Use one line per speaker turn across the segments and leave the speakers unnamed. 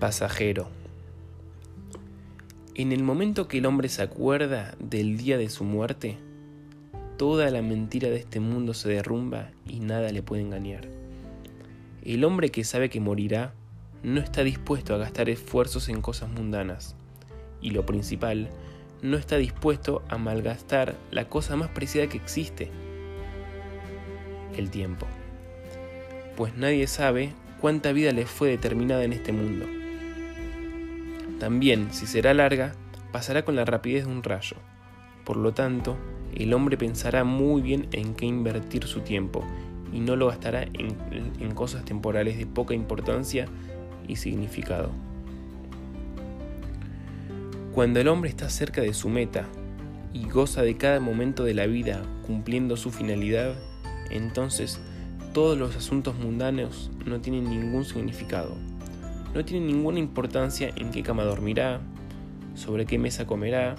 Pasajero. En el momento que el hombre se acuerda del día de su muerte, toda la mentira de este mundo se derrumba y nada le puede engañar. El hombre que sabe que morirá no está dispuesto a gastar esfuerzos en cosas mundanas. Y lo principal, no está dispuesto a malgastar la cosa más preciada que existe, el tiempo. Pues nadie sabe cuánta vida le fue determinada en este mundo. También, si será larga, pasará con la rapidez de un rayo. Por lo tanto, el hombre pensará muy bien en qué invertir su tiempo y no lo gastará en, en cosas temporales de poca importancia y significado. Cuando el hombre está cerca de su meta y goza de cada momento de la vida cumpliendo su finalidad, entonces todos los asuntos mundanos no tienen ningún significado. No tienen ninguna importancia en qué cama dormirá, sobre qué mesa comerá,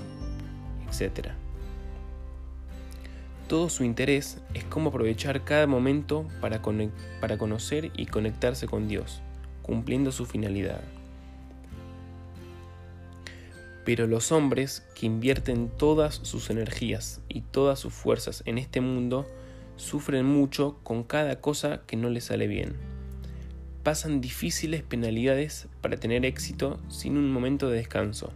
etc. Todo su interés es cómo aprovechar cada momento para, para conocer y conectarse con Dios, cumpliendo su finalidad. Pero los hombres que invierten todas sus energías y todas sus fuerzas en este mundo sufren mucho con cada cosa que no les sale bien. Pasan difíciles penalidades para tener éxito sin un momento de descanso.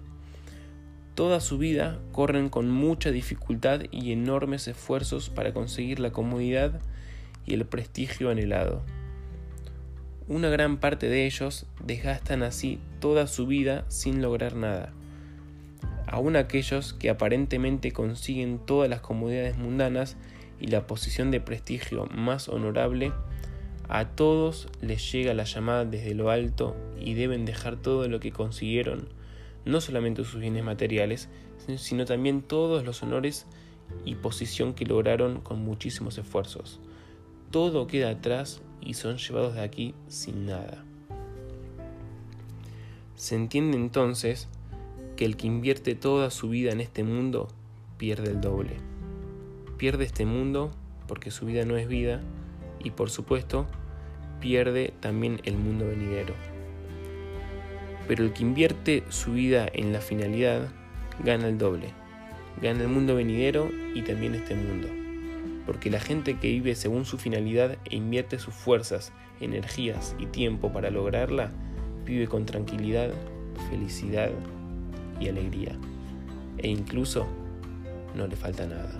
Toda su vida corren con mucha dificultad y enormes esfuerzos para conseguir la comodidad y el prestigio anhelado. Una gran parte de ellos desgastan así toda su vida sin lograr nada aun aquellos que aparentemente consiguen todas las comodidades mundanas y la posición de prestigio más honorable, a todos les llega la llamada desde lo alto y deben dejar todo lo que consiguieron, no solamente sus bienes materiales, sino también todos los honores y posición que lograron con muchísimos esfuerzos. Todo queda atrás y son llevados de aquí sin nada. Se entiende entonces que el que invierte toda su vida en este mundo pierde el doble. Pierde este mundo porque su vida no es vida y por supuesto pierde también el mundo venidero. Pero el que invierte su vida en la finalidad gana el doble. Gana el mundo venidero y también este mundo. Porque la gente que vive según su finalidad e invierte sus fuerzas, energías y tiempo para lograrla, vive con tranquilidad, felicidad y alegría. E incluso no le falta nada.